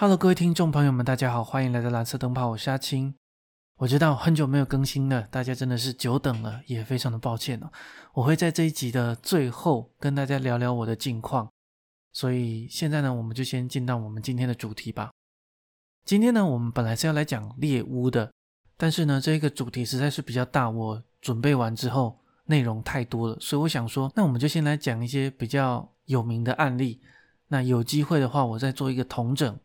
Hello，各位听众朋友们，大家好，欢迎来到蓝色灯泡，我是阿青。我知道很久没有更新了，大家真的是久等了，也非常的抱歉哦。我会在这一集的最后跟大家聊聊我的近况，所以现在呢，我们就先进到我们今天的主题吧。今天呢，我们本来是要来讲猎巫的，但是呢，这个主题实在是比较大，我准备完之后内容太多了，所以我想说，那我们就先来讲一些比较有名的案例。那有机会的话，我再做一个同整。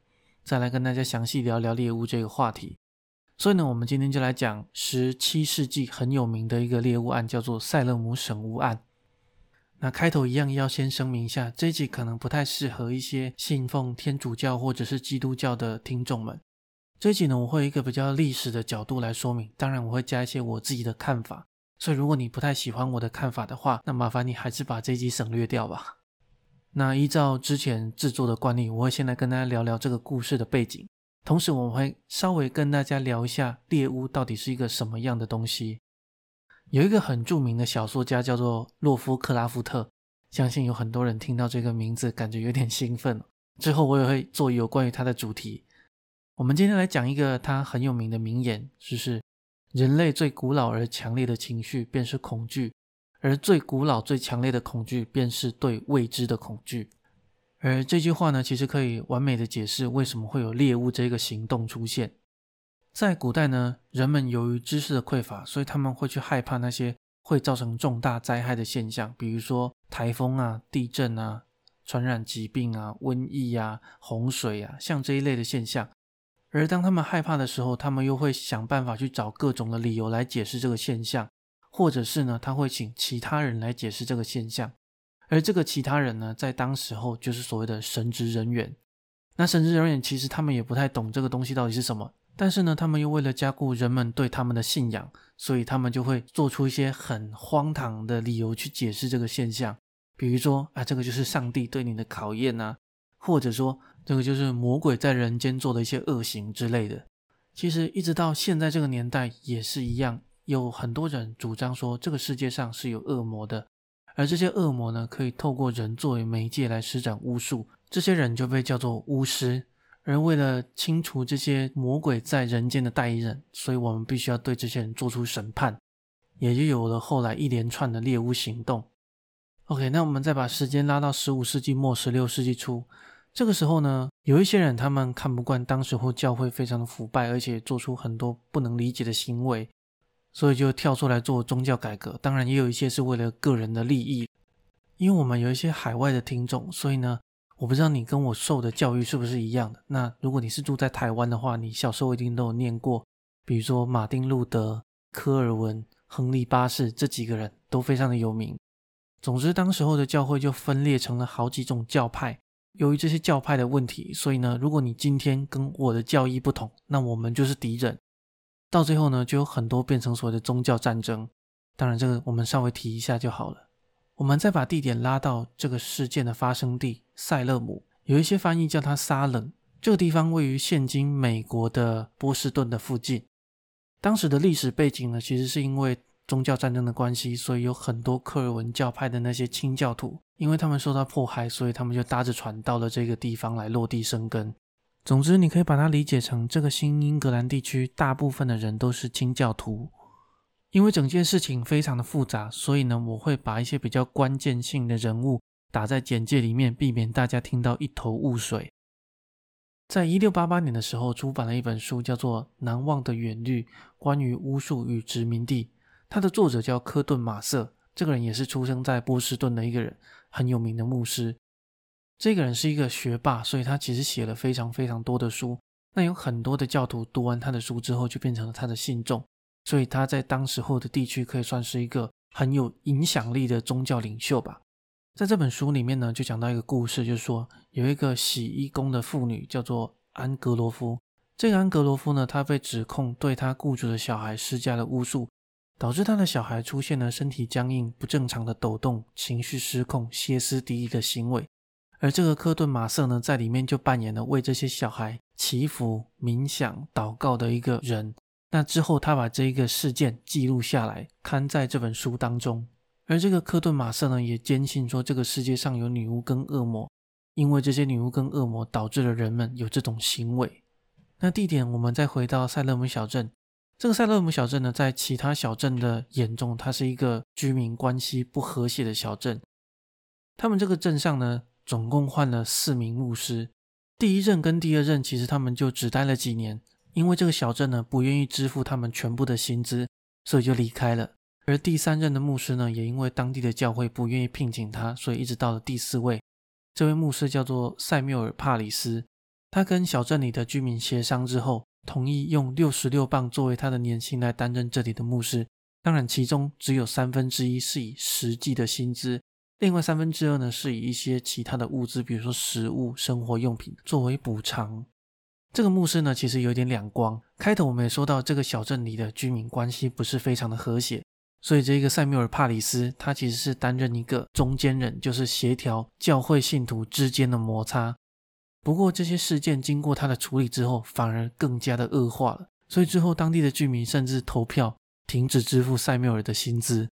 再来跟大家详细聊聊猎巫这个话题。所以呢，我们今天就来讲十七世纪很有名的一个猎巫案，叫做塞勒姆省巫案。那开头一样要先声明一下，这一集可能不太适合一些信奉天主教或者是基督教的听众们。这一集呢，我会一个比较历史的角度来说明，当然我会加一些我自己的看法。所以如果你不太喜欢我的看法的话，那麻烦你还是把这一集省略掉吧。那依照之前制作的惯例，我会先来跟大家聊聊这个故事的背景，同时我们会稍微跟大家聊一下猎巫到底是一个什么样的东西。有一个很著名的小说家叫做洛夫克拉夫特，相信有很多人听到这个名字感觉有点兴奋。之后我也会做有关于他的主题。我们今天来讲一个他很有名的名言，就是人类最古老而强烈的情绪便是恐惧。而最古老、最强烈的恐惧，便是对未知的恐惧。而这句话呢，其实可以完美的解释为什么会有猎物这个行动出现。在古代呢，人们由于知识的匮乏，所以他们会去害怕那些会造成重大灾害的现象，比如说台风啊、地震啊、传染疾病啊、瘟疫啊、洪水啊，像这一类的现象。而当他们害怕的时候，他们又会想办法去找各种的理由来解释这个现象。或者是呢，他会请其他人来解释这个现象，而这个其他人呢，在当时候就是所谓的神职人员。那神职人员其实他们也不太懂这个东西到底是什么，但是呢，他们又为了加固人们对他们的信仰，所以他们就会做出一些很荒唐的理由去解释这个现象，比如说啊，这个就是上帝对你的考验呐，或者说这个就是魔鬼在人间做的一些恶行之类的。其实一直到现在这个年代也是一样。有很多人主张说，这个世界上是有恶魔的，而这些恶魔呢，可以透过人作为媒介来施展巫术，这些人就被叫做巫师。而为了清除这些魔鬼在人间的代言人，所以我们必须要对这些人做出审判，也就有了后来一连串的猎巫行动。OK，那我们再把时间拉到十五世纪末、十六世纪初，这个时候呢，有一些人他们看不惯当时候教会非常的腐败，而且做出很多不能理解的行为。所以就跳出来做宗教改革，当然也有一些是为了个人的利益。因为我们有一些海外的听众，所以呢，我不知道你跟我受的教育是不是一样的。那如果你是住在台湾的话，你小时候一定都有念过，比如说马丁路德、科尔文、亨利八世这几个人都非常的有名。总之，当时候的教会就分裂成了好几种教派。由于这些教派的问题，所以呢，如果你今天跟我的教义不同，那我们就是敌人。到最后呢，就有很多变成所谓的宗教战争。当然，这个我们稍微提一下就好了。我们再把地点拉到这个事件的发生地塞勒姆，有一些翻译叫它沙冷。这个地方位于现今美国的波士顿的附近。当时的历史背景呢，其实是因为宗教战争的关系，所以有很多科尔文教派的那些清教徒，因为他们受到迫害，所以他们就搭着船到了这个地方来落地生根。总之，你可以把它理解成这个新英格兰地区大部分的人都是清教徒。因为整件事情非常的复杂，所以呢，我会把一些比较关键性的人物打在简介里面，避免大家听到一头雾水。在一六八八年的时候，出版了一本书，叫做《难忘的远虑：关于巫术与殖民地》。它的作者叫科顿·马瑟，这个人也是出生在波士顿的一个人，很有名的牧师。这个人是一个学霸，所以他其实写了非常非常多的书。那有很多的教徒读完他的书之后，就变成了他的信众，所以他在当时候的地区可以算是一个很有影响力的宗教领袖吧。在这本书里面呢，就讲到一个故事，就是说有一个洗衣工的妇女叫做安格罗夫。这个安格罗夫呢，他被指控对他雇主的小孩施加了巫术，导致他的小孩出现了身体僵硬、不正常的抖动、情绪失控、歇斯底里的行为。而这个科顿马瑟呢，在里面就扮演了为这些小孩祈福、冥想、祷告的一个人。那之后，他把这一个事件记录下来，刊在这本书当中。而这个科顿马瑟呢，也坚信说这个世界上有女巫跟恶魔。因为这些女巫跟恶魔导致了人们有这种行为。那地点，我们再回到塞勒姆小镇。这个塞勒姆小镇呢，在其他小镇的眼中，它是一个居民关系不和谐的小镇。他们这个镇上呢，总共换了四名牧师。第一任跟第二任，其实他们就只待了几年，因为这个小镇呢不愿意支付他们全部的薪资，所以就离开了。而第三任的牧师呢，也因为当地的教会不愿意聘请他，所以一直到了第四位。这位牧师叫做塞缪尔·帕里斯，他跟小镇里的居民协商之后，同意用六十六磅作为他的年薪来担任这里的牧师。当然，其中只有三分之一是以实际的薪资。另外三分之二呢，是以一些其他的物资，比如说食物、生活用品作为补偿。这个牧师呢，其实有点两光。开头我们也说到，这个小镇里的居民关系不是非常的和谐，所以这个塞缪尔·帕里斯他其实是担任一个中间人，就是协调教会信徒之间的摩擦。不过这些事件经过他的处理之后，反而更加的恶化了。所以之后当地的居民甚至投票停止支付塞缪尔的薪资。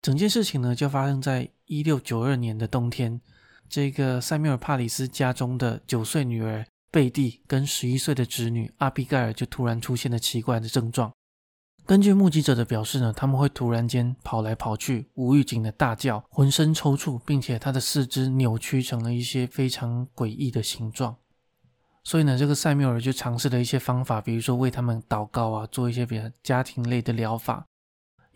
整件事情呢，就发生在一六九二年的冬天。这个塞缪尔·帕里斯家中的九岁女儿贝蒂跟十一岁的侄女阿比盖尔就突然出现了奇怪的症状。根据目击者的表示呢，他们会突然间跑来跑去，无预警的大叫，浑身抽搐，并且他的四肢扭曲成了一些非常诡异的形状。所以呢，这个塞缪尔就尝试了一些方法，比如说为他们祷告啊，做一些比较家庭类的疗法。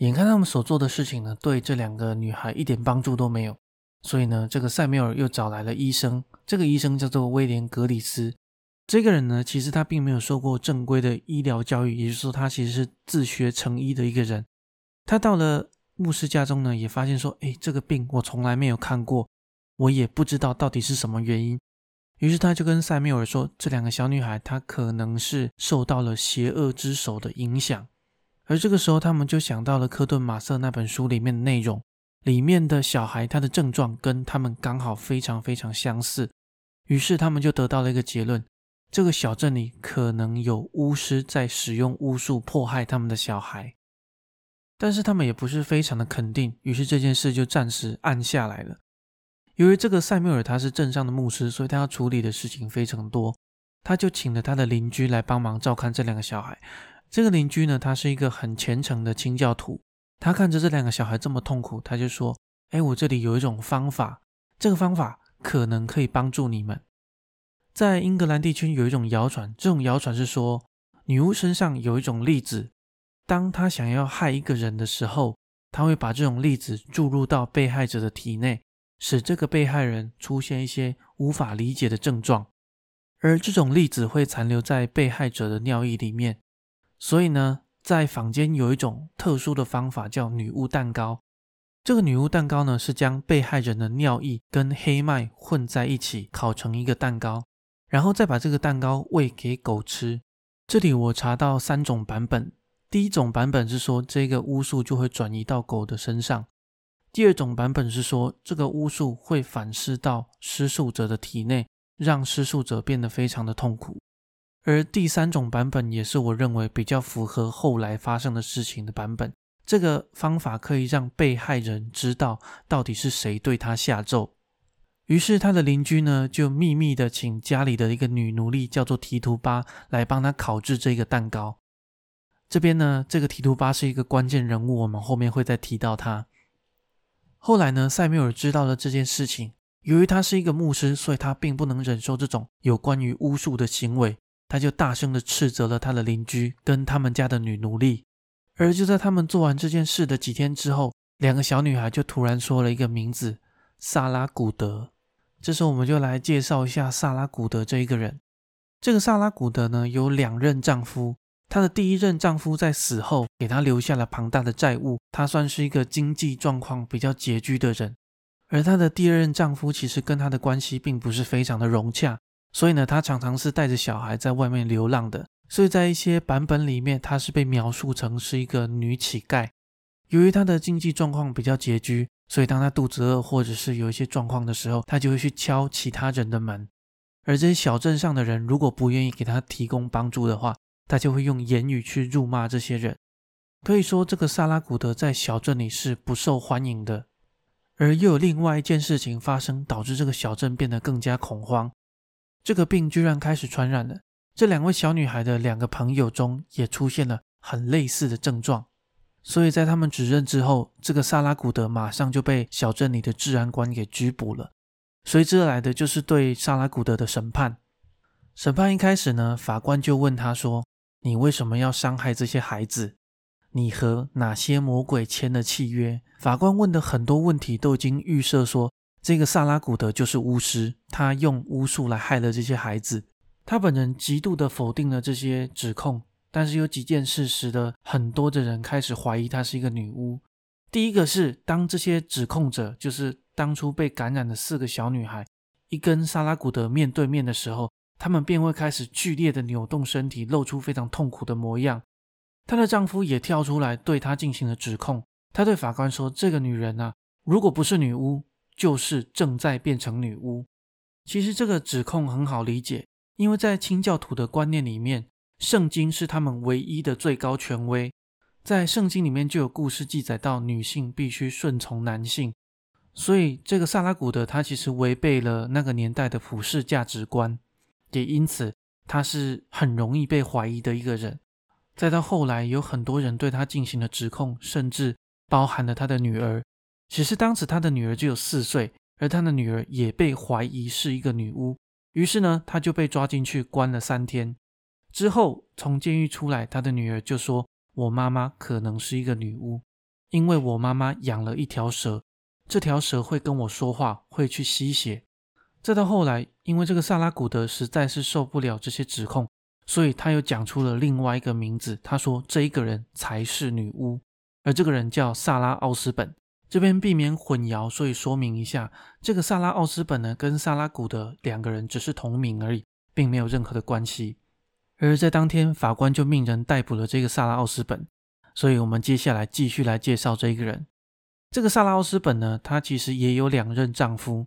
眼看他们所做的事情呢，对这两个女孩一点帮助都没有，所以呢，这个塞缪尔又找来了医生。这个医生叫做威廉·格里斯。这个人呢，其实他并没有受过正规的医疗教育，也就是说，他其实是自学成医的一个人。他到了牧师家中呢，也发现说：“哎，这个病我从来没有看过，我也不知道到底是什么原因。”于是他就跟塞缪尔说：“这两个小女孩，她可能是受到了邪恶之手的影响。”而这个时候，他们就想到了科顿马瑟那本书里面的内容，里面的小孩他的症状跟他们刚好非常非常相似，于是他们就得到了一个结论：这个小镇里可能有巫师在使用巫术迫害他们的小孩。但是他们也不是非常的肯定，于是这件事就暂时按下来了。由于这个塞缪尔他是镇上的牧师，所以他要处理的事情非常多，他就请了他的邻居来帮忙照看这两个小孩。这个邻居呢，他是一个很虔诚的清教徒。他看着这两个小孩这么痛苦，他就说：“哎，我这里有一种方法，这个方法可能可以帮助你们。”在英格兰地区有一种谣传，这种谣传是说，女巫身上有一种粒子，当她想要害一个人的时候，她会把这种粒子注入到被害者的体内，使这个被害人出现一些无法理解的症状，而这种粒子会残留在被害者的尿液里面。所以呢，在坊间有一种特殊的方法，叫女巫蛋糕。这个女巫蛋糕呢，是将被害人的尿液跟黑麦混在一起，烤成一个蛋糕，然后再把这个蛋糕喂给狗吃。这里我查到三种版本，第一种版本是说这个巫术就会转移到狗的身上；第二种版本是说这个巫术会反噬到施术者的体内，让施术者变得非常的痛苦。而第三种版本也是我认为比较符合后来发生的事情的版本。这个方法可以让被害人知道到底是谁对他下咒。于是他的邻居呢，就秘密的请家里的一个女奴隶叫做提图巴来帮他烤制这个蛋糕。这边呢，这个提图巴是一个关键人物，我们后面会再提到他。后来呢，塞缪尔知道了这件事情，由于他是一个牧师，所以他并不能忍受这种有关于巫术的行为。他就大声的斥责了他的邻居跟他们家的女奴隶，而就在他们做完这件事的几天之后，两个小女孩就突然说了一个名字——萨拉古德。这时候我们就来介绍一下萨拉古德这一个人。这个萨拉古德呢，有两任丈夫，她的第一任丈夫在死后给她留下了庞大的债务，她算是一个经济状况比较拮据的人。而她的第二任丈夫其实跟她的关系并不是非常的融洽。所以呢，她常常是带着小孩在外面流浪的。所以在一些版本里面，她是被描述成是一个女乞丐。由于她的经济状况比较拮据，所以当她肚子饿或者是有一些状况的时候，她就会去敲其他人的门。而这些小镇上的人如果不愿意给她提供帮助的话，她就会用言语去辱骂这些人。可以说，这个萨拉古德在小镇里是不受欢迎的。而又有另外一件事情发生，导致这个小镇变得更加恐慌。这个病居然开始传染了。这两位小女孩的两个朋友中也出现了很类似的症状，所以在他们指认之后，这个萨拉古德马上就被小镇里的治安官给拘捕了。随之而来的就是对萨拉古德的审判。审判一开始呢，法官就问他说：“你为什么要伤害这些孩子？你和哪些魔鬼签了契约？”法官问的很多问题都已经预设说，这个萨拉古德就是巫师，他用巫术来害了这些孩子。他本人极度的否定了这些指控，但是有几件事使得很多的人开始怀疑她是一个女巫。第一个是，当这些指控者，就是当初被感染的四个小女孩，一跟萨拉古德面对面的时候，他们便会开始剧烈的扭动身体，露出非常痛苦的模样。她的丈夫也跳出来对她进行了指控。他对法官说：“这个女人啊，如果不是女巫，就是正在变成女巫。”其实这个指控很好理解。因为在清教徒的观念里面，圣经是他们唯一的最高权威。在圣经里面就有故事记载到女性必须顺从男性，所以这个萨拉古德他其实违背了那个年代的普世价值观，也因此他是很容易被怀疑的一个人。再到后来，有很多人对他进行了指控，甚至包含了他的女儿。其实当时他的女儿只有四岁，而他的女儿也被怀疑是一个女巫。于是呢，他就被抓进去关了三天。之后从监狱出来，他的女儿就说：“我妈妈可能是一个女巫，因为我妈妈养了一条蛇，这条蛇会跟我说话，会去吸血。”再到后来，因为这个萨拉古德实在是受不了这些指控，所以他又讲出了另外一个名字。他说：“这一个人才是女巫，而这个人叫萨拉奥斯本。”这边避免混淆，所以说明一下，这个萨拉奥斯本呢，跟萨拉古德两个人只是同名而已，并没有任何的关系。而在当天，法官就命人逮捕了这个萨拉奥斯本。所以，我们接下来继续来介绍这一个人。这个萨拉奥斯本呢，她其实也有两任丈夫。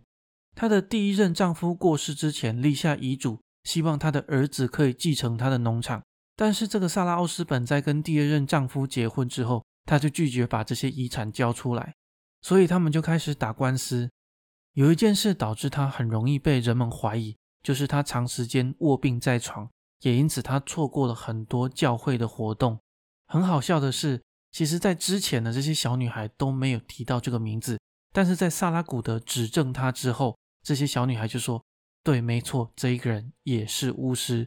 她的第一任丈夫过世之前，立下遗嘱，希望她的儿子可以继承她的农场。但是，这个萨拉奥斯本在跟第二任丈夫结婚之后，她就拒绝把这些遗产交出来。所以他们就开始打官司。有一件事导致他很容易被人们怀疑，就是他长时间卧病在床，也因此他错过了很多教会的活动。很好笑的是，其实，在之前的这些小女孩都没有提到这个名字，但是在萨拉古德指证他之后，这些小女孩就说：“对，没错，这一个人也是巫师。”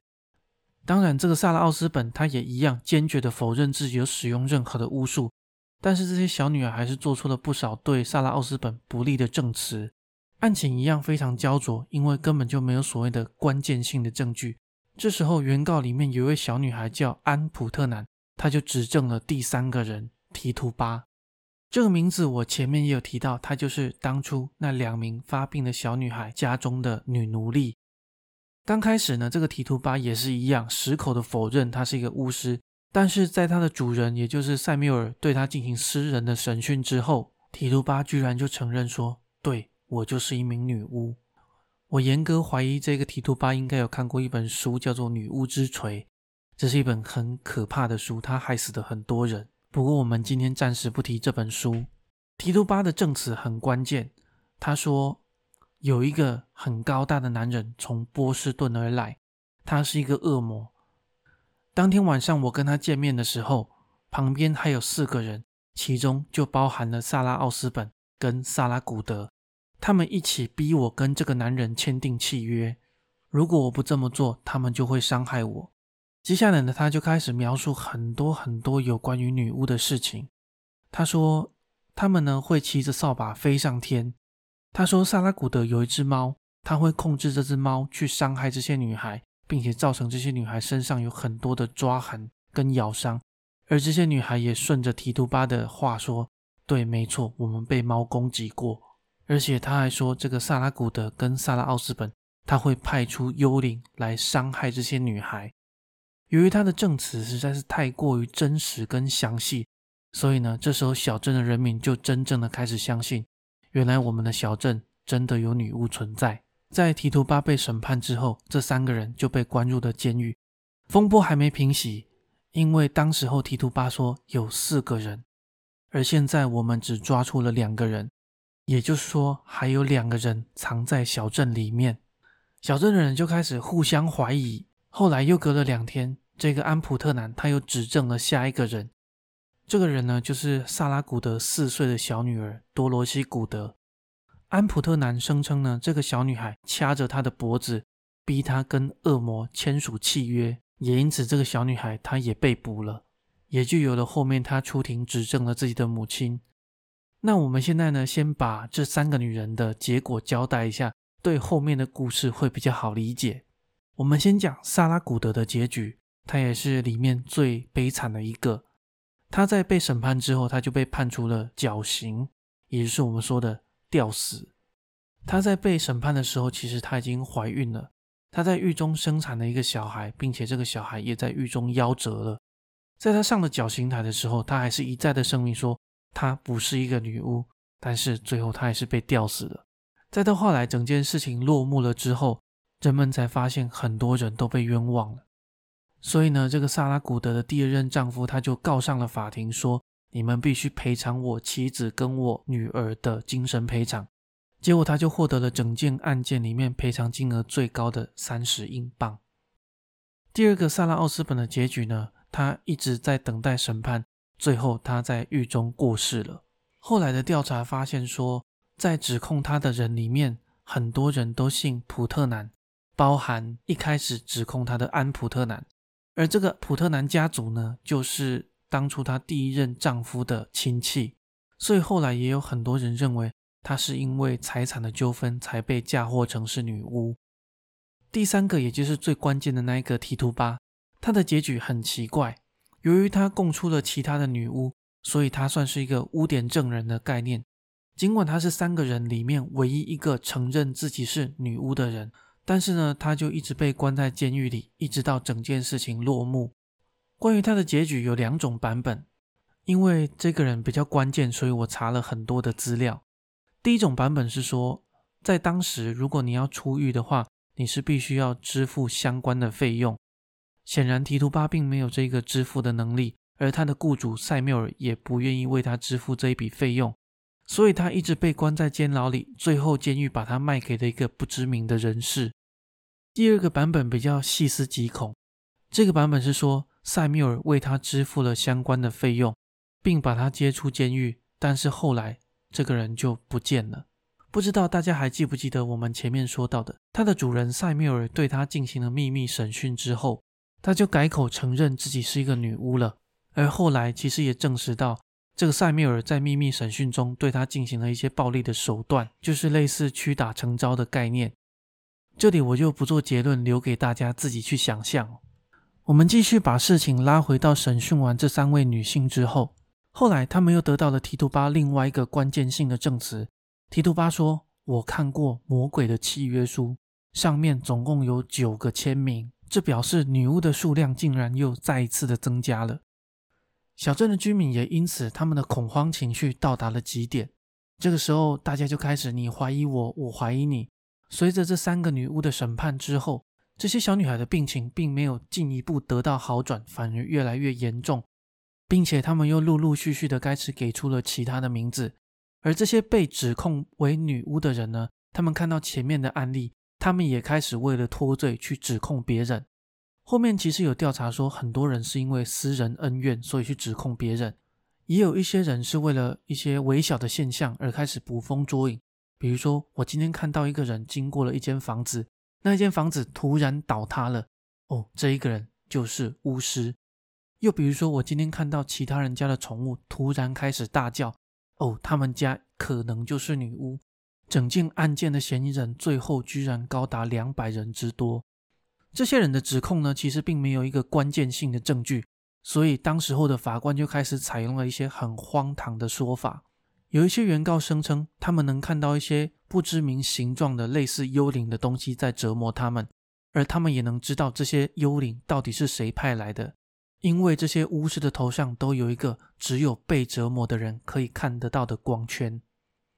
当然，这个萨拉奥斯本他也一样坚决的否认自己有使用任何的巫术。但是这些小女孩还是做出了不少对萨拉奥斯本不利的证词，案情一样非常焦灼，因为根本就没有所谓的关键性的证据。这时候，原告里面有一位小女孩叫安普特南，她就指证了第三个人提图巴。这个名字我前面也有提到，她就是当初那两名发病的小女孩家中的女奴隶。刚开始呢，这个提图巴也是一样，矢口的否认她是一个巫师。但是在他的主人，也就是塞缪尔对他进行私人的审讯之后，提图巴居然就承认说：“对我就是一名女巫。”我严格怀疑这个提图巴应该有看过一本书，叫做《女巫之锤》，这是一本很可怕的书，他害死了很多人。不过我们今天暂时不提这本书。提图巴的证词很关键，他说有一个很高大的男人从波士顿而来，他是一个恶魔。当天晚上我跟他见面的时候，旁边还有四个人，其中就包含了萨拉奥斯本跟萨拉古德，他们一起逼我跟这个男人签订契约。如果我不这么做，他们就会伤害我。接下来呢，他就开始描述很多很多有关于女巫的事情。他说他们呢会骑着扫把飞上天。他说萨拉古德有一只猫，他会控制这只猫去伤害这些女孩。并且造成这些女孩身上有很多的抓痕跟咬伤，而这些女孩也顺着提图巴的话说：“对，没错，我们被猫攻击过。”而且他还说，这个萨拉古德跟萨拉奥斯本他会派出幽灵来伤害这些女孩。由于他的证词实在是太过于真实跟详细，所以呢，这时候小镇的人民就真正的开始相信，原来我们的小镇真的有女巫存在。在提图巴被审判之后，这三个人就被关入了监狱。风波还没平息，因为当时候提图巴说有四个人，而现在我们只抓出了两个人，也就是说，还有两个人藏在小镇里面。小镇的人就开始互相怀疑。后来又隔了两天，这个安普特南他又指证了下一个人。这个人呢，就是萨拉古德四岁的小女儿多罗西古德。安普特南声称呢，这个小女孩掐着他的脖子，逼他跟恶魔签署契约，也因此这个小女孩她也被捕了，也就有了后面他出庭指证了自己的母亲。那我们现在呢，先把这三个女人的结果交代一下，对后面的故事会比较好理解。我们先讲萨拉古德的结局，她也是里面最悲惨的一个。她在被审判之后，她就被判处了绞刑，也就是我们说的吊死。她在被审判的时候，其实她已经怀孕了，她在狱中生产了一个小孩，并且这个小孩也在狱中夭折了。在她上了绞刑台的时候，她还是一再的声明说她不是一个女巫，但是最后她还是被吊死了。再到后来整件事情落幕了之后，人们才发现很多人都被冤枉了。所以呢，这个萨拉古德的第二任丈夫他就告上了法庭，说：“你们必须赔偿我妻子跟我女儿的精神赔偿。”结果他就获得了整件案件里面赔偿金额最高的三十英镑。第二个萨拉奥斯本的结局呢，他一直在等待审判，最后他在狱中过世了。后来的调查发现说，在指控他的人里面，很多人都姓普特南，包含一开始指控他的安普特南。而这个普特南家族呢，就是当初她第一任丈夫的亲戚，所以后来也有很多人认为她是因为财产的纠纷才被嫁祸成是女巫。第三个，也就是最关键的那一个提图巴，她的结局很奇怪。由于她供出了其他的女巫，所以她算是一个污点证人的概念。尽管她是三个人里面唯一一个承认自己是女巫的人。但是呢，他就一直被关在监狱里，一直到整件事情落幕。关于他的结局有两种版本，因为这个人比较关键，所以我查了很多的资料。第一种版本是说，在当时，如果你要出狱的话，你是必须要支付相关的费用。显然，提图巴并没有这个支付的能力，而他的雇主塞缪尔也不愿意为他支付这一笔费用。所以他一直被关在监牢里，最后监狱把他卖给了一个不知名的人士。第二个版本比较细思极恐，这个版本是说塞缪尔为他支付了相关的费用，并把他接出监狱，但是后来这个人就不见了。不知道大家还记不记得我们前面说到的，他的主人塞缪尔对他进行了秘密审讯之后，他就改口承认自己是一个女巫了。而后来其实也证实到，这个塞缪尔在秘密审讯中对他进行了一些暴力的手段，就是类似屈打成招的概念。这里我就不做结论，留给大家自己去想象。我们继续把事情拉回到审讯完这三位女性之后，后来他们又得到了提图巴另外一个关键性的证词。提图巴说：“我看过魔鬼的契约书，上面总共有九个签名，这表示女巫的数量竟然又再一次的增加了。”小镇的居民也因此他们的恐慌情绪到达了极点。这个时候，大家就开始你怀疑我，我怀疑你。随着这三个女巫的审判之后，这些小女孩的病情并没有进一步得到好转，反而越来越严重，并且他们又陆陆续续的开始给出了其他的名字。而这些被指控为女巫的人呢，他们看到前面的案例，他们也开始为了脱罪去指控别人。后面其实有调查说，很多人是因为私人恩怨，所以去指控别人；也有一些人是为了一些微小的现象而开始捕风捉影。比如说，我今天看到一个人经过了一间房子，那间房子突然倒塌了。哦，这一个人就是巫师。又比如说，我今天看到其他人家的宠物突然开始大叫。哦，他们家可能就是女巫。整件案件的嫌疑人最后居然高达两百人之多。这些人的指控呢，其实并没有一个关键性的证据，所以当时候的法官就开始采用了一些很荒唐的说法。有一些原告声称，他们能看到一些不知名形状的类似幽灵的东西在折磨他们，而他们也能知道这些幽灵到底是谁派来的，因为这些巫师的头上都有一个只有被折磨的人可以看得到的光圈。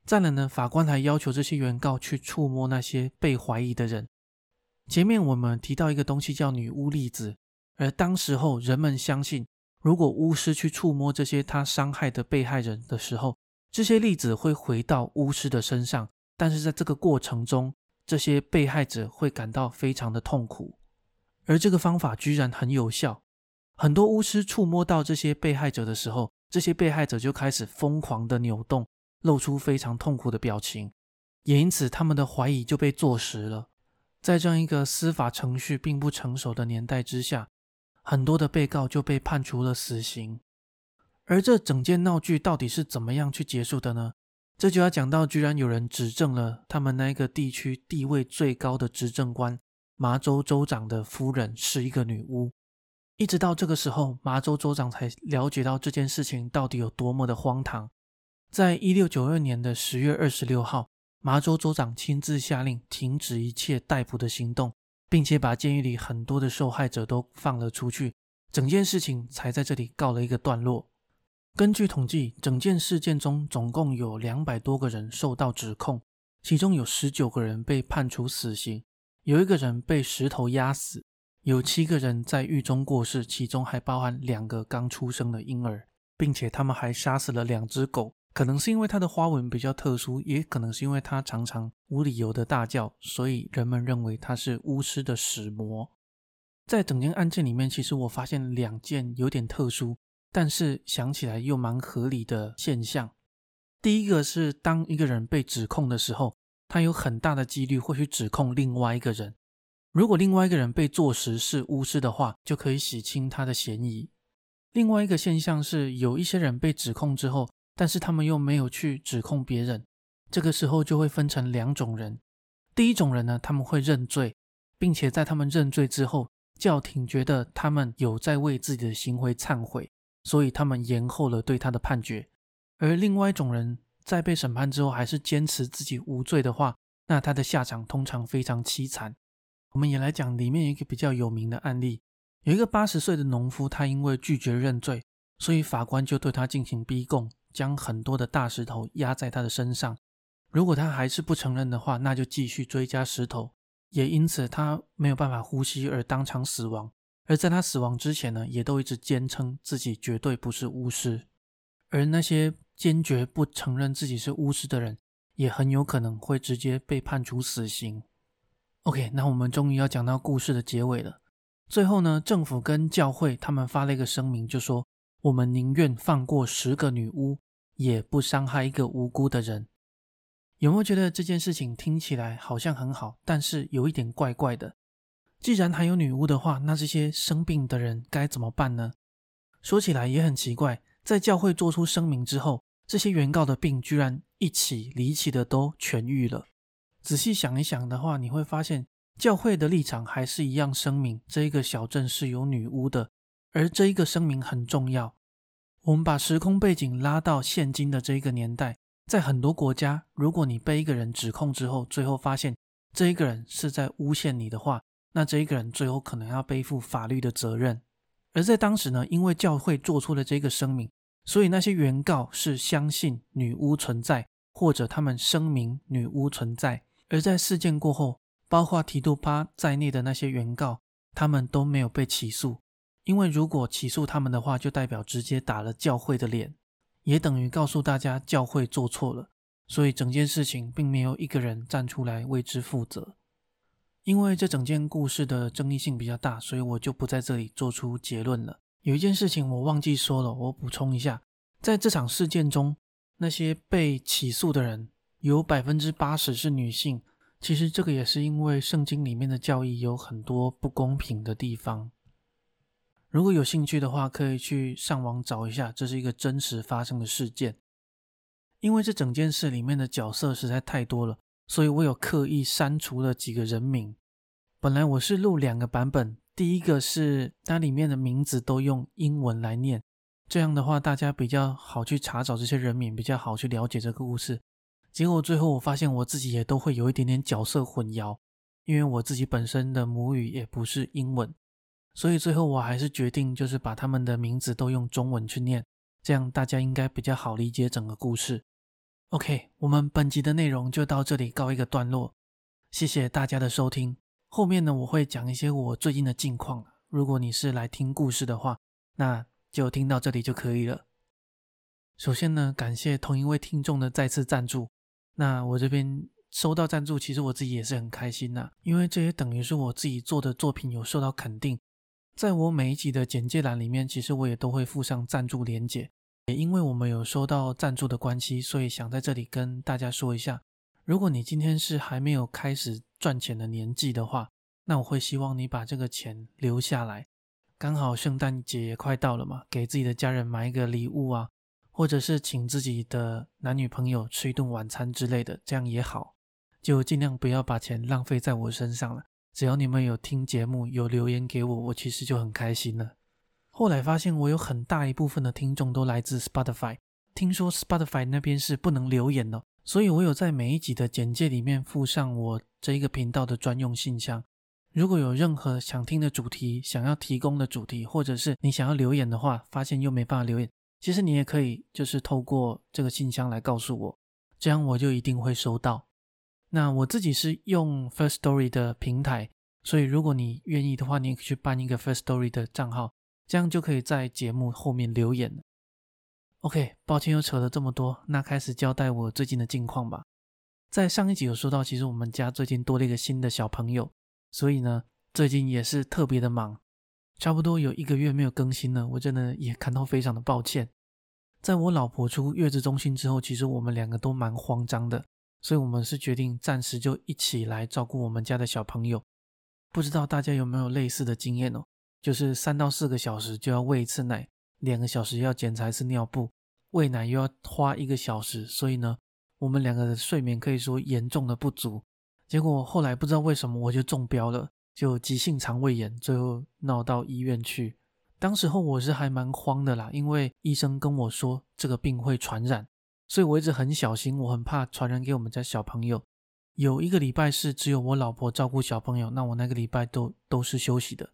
再来呢，法官还要求这些原告去触摸那些被怀疑的人。前面我们提到一个东西叫女巫粒子，而当时候人们相信，如果巫师去触摸这些他伤害的被害人的时候，这些粒子会回到巫师的身上，但是在这个过程中，这些被害者会感到非常的痛苦。而这个方法居然很有效，很多巫师触摸到这些被害者的时候，这些被害者就开始疯狂的扭动，露出非常痛苦的表情，也因此他们的怀疑就被坐实了。在这样一个司法程序并不成熟的年代之下，很多的被告就被判处了死刑。而这整件闹剧到底是怎么样去结束的呢？这就要讲到，居然有人指证了他们那个地区地位最高的执政官麻州州长的夫人是一个女巫。一直到这个时候，麻州州长才了解到这件事情到底有多么的荒唐。在一六九二年的十月二十六号。麻州州长亲自下令停止一切逮捕的行动，并且把监狱里很多的受害者都放了出去，整件事情才在这里告了一个段落。根据统计，整件事件中总共有两百多个人受到指控，其中有十九个人被判处死刑，有一个人被石头压死，有七个人在狱中过世，其中还包含两个刚出生的婴儿，并且他们还杀死了两只狗。可能是因为它的花纹比较特殊，也可能是因为它常常无理由的大叫，所以人们认为它是巫师的使魔。在整件案件里面，其实我发现两件有点特殊，但是想起来又蛮合理的现象。第一个是，当一个人被指控的时候，他有很大的几率会去指控另外一个人。如果另外一个人被坐实是巫师的话，就可以洗清他的嫌疑。另外一个现象是，有一些人被指控之后。但是他们又没有去指控别人，这个时候就会分成两种人。第一种人呢，他们会认罪，并且在他们认罪之后，教廷觉得他们有在为自己的行为忏悔，所以他们延后了对他的判决。而另外一种人在被审判之后还是坚持自己无罪的话，那他的下场通常非常凄惨。我们也来讲里面一个比较有名的案例，有一个八十岁的农夫，他因为拒绝认罪，所以法官就对他进行逼供。将很多的大石头压在他的身上，如果他还是不承认的话，那就继续追加石头，也因此他没有办法呼吸而当场死亡。而在他死亡之前呢，也都一直坚称自己绝对不是巫师。而那些坚决不承认自己是巫师的人，也很有可能会直接被判处死刑。OK，那我们终于要讲到故事的结尾了。最后呢，政府跟教会他们发了一个声明，就说。我们宁愿放过十个女巫，也不伤害一个无辜的人。有没有觉得这件事情听起来好像很好，但是有一点怪怪的？既然还有女巫的话，那这些生病的人该怎么办呢？说起来也很奇怪，在教会做出声明之后，这些原告的病居然一起离奇的都痊愈了。仔细想一想的话，你会发现教会的立场还是一样，声明这一个小镇是有女巫的。而这一个声明很重要。我们把时空背景拉到现今的这一个年代，在很多国家，如果你被一个人指控之后，最后发现这一个人是在诬陷你的话，那这一个人最后可能要背负法律的责任。而在当时呢，因为教会做出了这个声明，所以那些原告是相信女巫存在，或者他们声明女巫存在。而在事件过后，包括提杜巴在内的那些原告，他们都没有被起诉。因为如果起诉他们的话，就代表直接打了教会的脸，也等于告诉大家教会做错了。所以整件事情并没有一个人站出来为之负责。因为这整件故事的争议性比较大，所以我就不在这里做出结论了。有一件事情我忘记说了，我补充一下，在这场事件中，那些被起诉的人有百分之八十是女性。其实这个也是因为圣经里面的教义有很多不公平的地方。如果有兴趣的话，可以去上网找一下，这是一个真实发生的事件。因为这整件事里面的角色实在太多了，所以我有刻意删除了几个人名。本来我是录两个版本，第一个是它里面的名字都用英文来念，这样的话大家比较好去查找这些人名，比较好去了解这个故事。结果最后我发现我自己也都会有一点点角色混淆，因为我自己本身的母语也不是英文。所以最后我还是决定，就是把他们的名字都用中文去念，这样大家应该比较好理解整个故事。OK，我们本集的内容就到这里告一个段落，谢谢大家的收听。后面呢，我会讲一些我最近的近况。如果你是来听故事的话，那就听到这里就可以了。首先呢，感谢同一位听众的再次赞助。那我这边收到赞助，其实我自己也是很开心呐，因为这也等于是我自己做的作品有受到肯定。在我每一集的简介栏里面，其实我也都会附上赞助连结。也因为我们有收到赞助的关系，所以想在这里跟大家说一下：如果你今天是还没有开始赚钱的年纪的话，那我会希望你把这个钱留下来。刚好圣诞节也快到了嘛，给自己的家人买一个礼物啊。或者是请自己的男女朋友吃一顿晚餐之类的，这样也好，就尽量不要把钱浪费在我身上了。只要你们有听节目，有留言给我，我其实就很开心了。后来发现我有很大一部分的听众都来自 Spotify，听说 Spotify 那边是不能留言的，所以我有在每一集的简介里面附上我这一个频道的专用信箱。如果有任何想听的主题、想要提供的主题，或者是你想要留言的话，发现又没办法留言。其实你也可以，就是透过这个信箱来告诉我，这样我就一定会收到。那我自己是用 First Story 的平台，所以如果你愿意的话，你也可以去办一个 First Story 的账号，这样就可以在节目后面留言 OK，抱歉又扯了这么多，那开始交代我最近的近况吧。在上一集有说到，其实我们家最近多了一个新的小朋友，所以呢，最近也是特别的忙。差不多有一个月没有更新了，我真的也感到非常的抱歉。在我老婆出月子中心之后，其实我们两个都蛮慌张的，所以我们是决定暂时就一起来照顾我们家的小朋友。不知道大家有没有类似的经验哦？就是三到四个小时就要喂一次奶，两个小时要检查一次尿布，喂奶又要花一个小时，所以呢，我们两个的睡眠可以说严重的不足。结果后来不知道为什么我就中标了。就急性肠胃炎，最后闹到医院去。当时候我是还蛮慌的啦，因为医生跟我说这个病会传染，所以我一直很小心，我很怕传染给我们家小朋友。有一个礼拜是只有我老婆照顾小朋友，那我那个礼拜都都是休息的。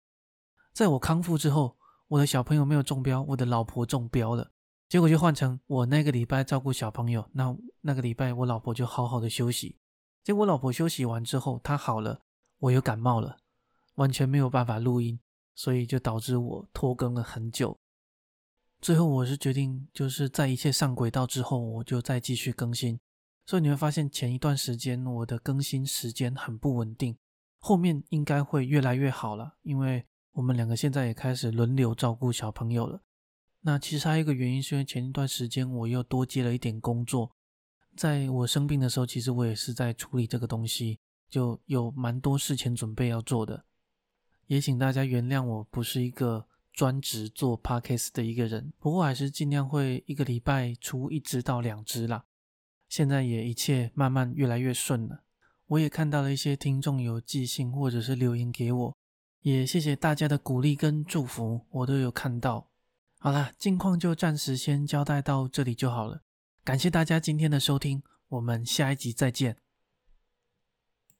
在我康复之后，我的小朋友没有中标，我的老婆中标了，结果就换成我那个礼拜照顾小朋友，那那个礼拜我老婆就好好的休息。结果老婆休息完之后，她好了，我又感冒了。完全没有办法录音，所以就导致我拖更了很久。最后我是决定，就是在一切上轨道之后，我就再继续更新。所以你会发现前一段时间我的更新时间很不稳定，后面应该会越来越好了，因为我们两个现在也开始轮流照顾小朋友了。那其实还有一个原因，是因为前一段时间我又多接了一点工作，在我生病的时候，其实我也是在处理这个东西，就有蛮多事前准备要做的。也请大家原谅我，不是一个专职做 podcast 的一个人，不过还是尽量会一个礼拜出一支到两支啦。现在也一切慢慢越来越顺了。我也看到了一些听众有寄信或者是留言给我，也谢谢大家的鼓励跟祝福，我都有看到。好啦，近况就暂时先交代到这里就好了。感谢大家今天的收听，我们下一集再见。